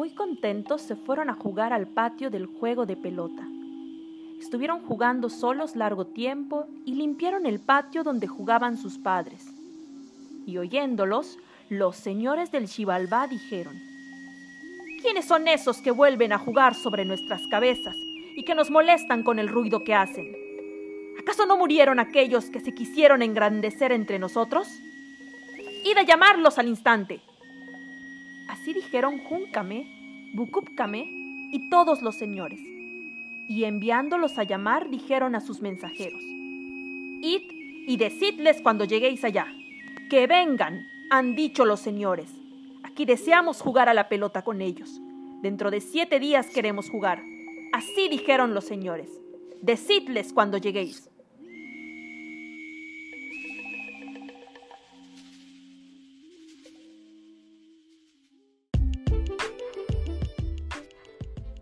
Muy contentos se fueron a jugar al patio del juego de pelota. Estuvieron jugando solos largo tiempo y limpiaron el patio donde jugaban sus padres. Y oyéndolos, los señores del Xibalbá dijeron, ¿Quiénes son esos que vuelven a jugar sobre nuestras cabezas y que nos molestan con el ruido que hacen? ¿Acaso no murieron aquellos que se quisieron engrandecer entre nosotros? Id a llamarlos al instante. Así dijeron Júncame, Bucúpcame y todos los señores y enviándolos a llamar dijeron a sus mensajeros, Id y decidles cuando lleguéis allá, que vengan, han dicho los señores. Aquí deseamos jugar a la pelota con ellos. Dentro de siete días queremos jugar. Así dijeron los señores. Decidles cuando lleguéis.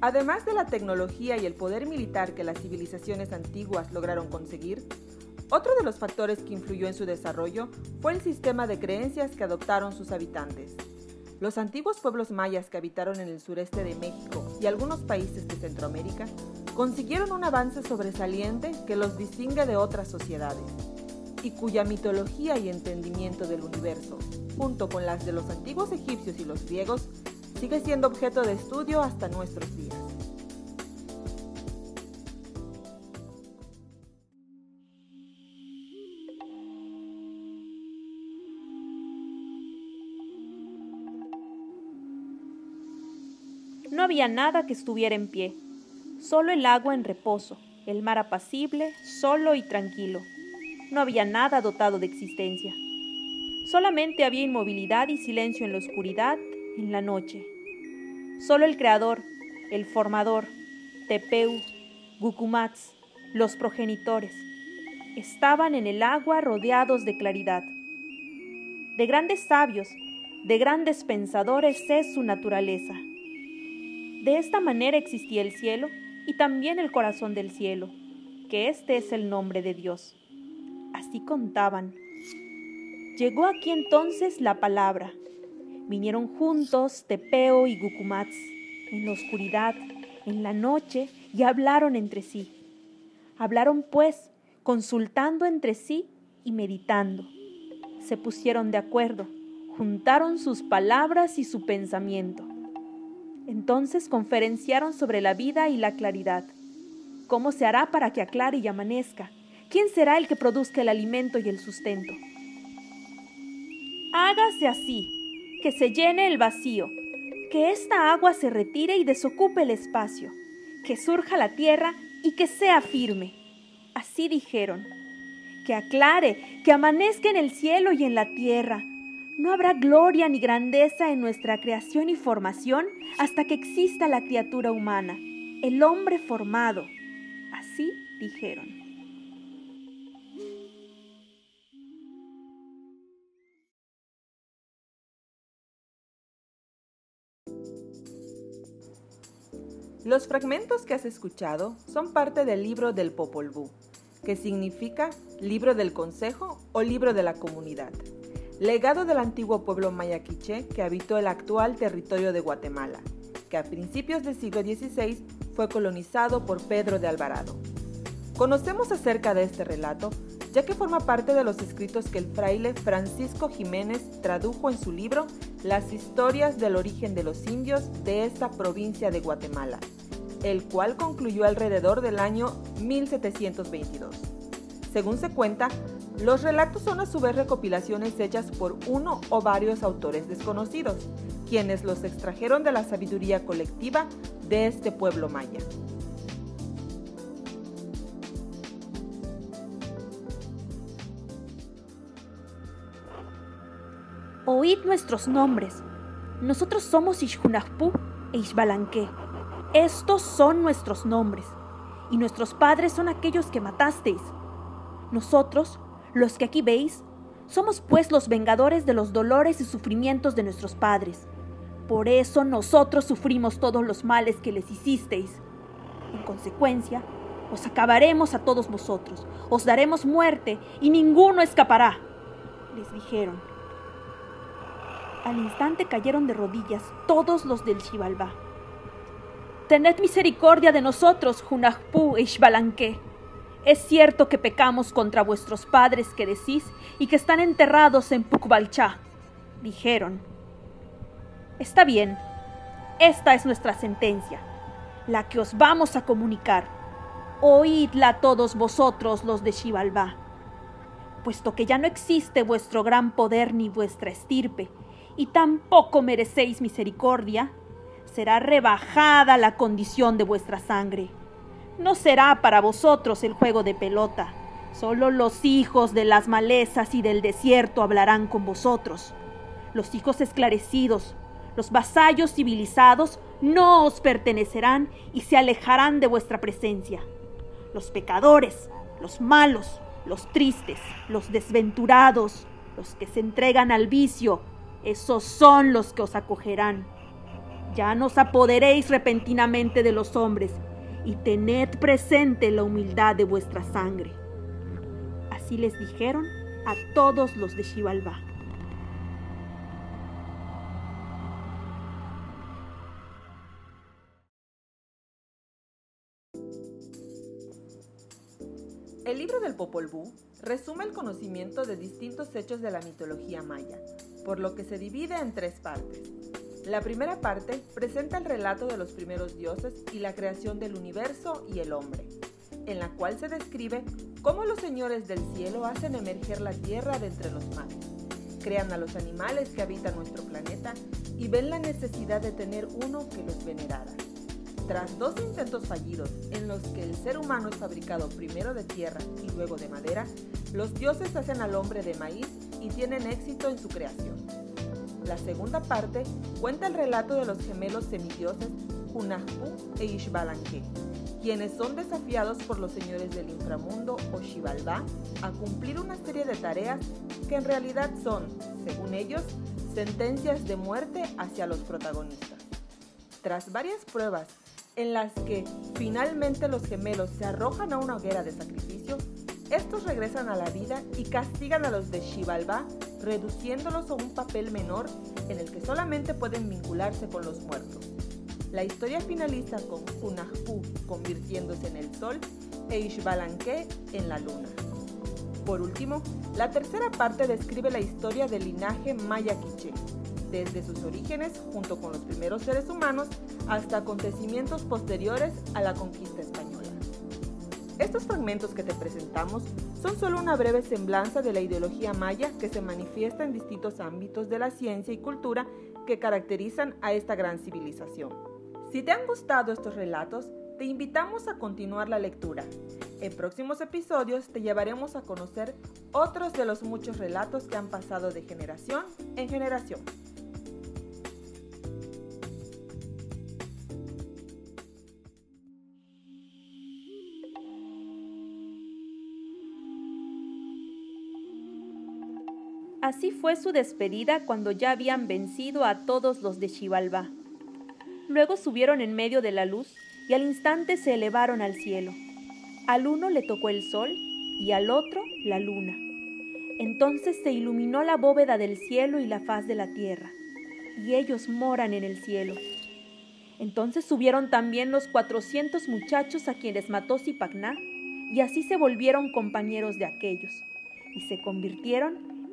Además de la tecnología y el poder militar que las civilizaciones antiguas lograron conseguir, otro de los factores que influyó en su desarrollo fue el sistema de creencias que adoptaron sus habitantes. Los antiguos pueblos mayas que habitaron en el sureste de México y algunos países de Centroamérica consiguieron un avance sobresaliente que los distingue de otras sociedades y cuya mitología y entendimiento del universo, junto con las de los antiguos egipcios y los griegos, sigue siendo objeto de estudio hasta nuestros días. No había nada que estuviera en pie, solo el agua en reposo, el mar apacible, solo y tranquilo. No había nada dotado de existencia. Solamente había inmovilidad y silencio en la oscuridad en la noche. Solo el Creador, el Formador, Tepeu, Gucumatz, los progenitores, estaban en el agua rodeados de claridad. De grandes sabios, de grandes pensadores es su naturaleza. De esta manera existía el cielo y también el corazón del cielo, que este es el nombre de Dios. Así contaban. Llegó aquí entonces la palabra, Vinieron juntos Tepeo y Gucumatz en la oscuridad, en la noche, y hablaron entre sí. Hablaron pues, consultando entre sí y meditando. Se pusieron de acuerdo, juntaron sus palabras y su pensamiento. Entonces conferenciaron sobre la vida y la claridad. ¿Cómo se hará para que aclare y amanezca? ¿Quién será el que produzca el alimento y el sustento? Hágase así, que se llene el vacío, que esta agua se retire y desocupe el espacio, que surja la tierra y que sea firme. Así dijeron, que aclare, que amanezca en el cielo y en la tierra. No habrá gloria ni grandeza en nuestra creación y formación hasta que exista la criatura humana, el hombre formado. Así dijeron. Los fragmentos que has escuchado son parte del libro del Popol Vuh, que significa libro del consejo o libro de la comunidad, legado del antiguo pueblo maya quiché que habitó el actual territorio de Guatemala, que a principios del siglo XVI fue colonizado por Pedro de Alvarado. Conocemos acerca de este relato ya que forma parte de los escritos que el fraile Francisco Jiménez tradujo en su libro Las historias del origen de los indios de esta provincia de Guatemala, el cual concluyó alrededor del año 1722. Según se cuenta, los relatos son a su vez recopilaciones hechas por uno o varios autores desconocidos, quienes los extrajeron de la sabiduría colectiva de este pueblo maya. Oíd nuestros nombres. Nosotros somos Ishunahpu e Ishbalanque. Estos son nuestros nombres, y nuestros padres son aquellos que matasteis. Nosotros, los que aquí veis, somos pues los vengadores de los dolores y sufrimientos de nuestros padres. Por eso nosotros sufrimos todos los males que les hicisteis. En consecuencia, os acabaremos a todos vosotros, os daremos muerte y ninguno escapará, les dijeron. Al instante cayeron de rodillas todos los del Xibalbá. Tened misericordia de nosotros, Junajpú e Ixbalanque. Es cierto que pecamos contra vuestros padres que decís y que están enterrados en Pucbalchá, dijeron. Está bien, esta es nuestra sentencia, la que os vamos a comunicar. Oídla todos vosotros los de Xibalbá. Puesto que ya no existe vuestro gran poder ni vuestra estirpe, y tampoco merecéis misericordia, será rebajada la condición de vuestra sangre. No será para vosotros el juego de pelota. Solo los hijos de las malezas y del desierto hablarán con vosotros. Los hijos esclarecidos, los vasallos civilizados, no os pertenecerán y se alejarán de vuestra presencia. Los pecadores, los malos, los tristes, los desventurados, los que se entregan al vicio, esos son los que os acogerán. Ya no os apoderéis repentinamente de los hombres, y tened presente la humildad de vuestra sangre. Así les dijeron a todos los de Xibalbá. El libro del Popol Vuh resume el conocimiento de distintos hechos de la mitología maya, por lo que se divide en tres partes. La primera parte presenta el relato de los primeros dioses y la creación del universo y el hombre, en la cual se describe cómo los señores del cielo hacen emerger la tierra de entre los mares, crean a los animales que habitan nuestro planeta y ven la necesidad de tener uno que los venerara. Tras dos intentos fallidos en los que el ser humano es fabricado primero de tierra y luego de madera, los dioses hacen al hombre de maíz y tienen éxito en su creación. La segunda parte cuenta el relato de los gemelos semidioses Hunahpu e Ishbalanque, quienes son desafiados por los señores del inframundo o Xibalbá a cumplir una serie de tareas que en realidad son, según ellos, sentencias de muerte hacia los protagonistas. Tras varias pruebas en las que finalmente los gemelos se arrojan a una hoguera de sacrificio, estos regresan a la vida y castigan a los de Xibalbá, reduciéndolos a un papel menor en el que solamente pueden vincularse con los muertos. La historia finaliza con Hunahpu convirtiéndose en el sol e Ishbalanque en la luna. Por último, la tercera parte describe la historia del linaje maya quiché, desde sus orígenes junto con los primeros seres humanos hasta acontecimientos posteriores a la conquista española. Estos fragmentos que te presentamos son solo una breve semblanza de la ideología maya que se manifiesta en distintos ámbitos de la ciencia y cultura que caracterizan a esta gran civilización. Si te han gustado estos relatos, te invitamos a continuar la lectura. En próximos episodios te llevaremos a conocer otros de los muchos relatos que han pasado de generación en generación. Así fue su despedida cuando ya habían vencido a todos los de Xibalbá. Luego subieron en medio de la luz y al instante se elevaron al cielo. Al uno le tocó el sol y al otro la luna. Entonces se iluminó la bóveda del cielo y la faz de la tierra, y ellos moran en el cielo. Entonces subieron también los cuatrocientos muchachos a quienes mató Zipacná, y así se volvieron compañeros de aquellos, y se convirtieron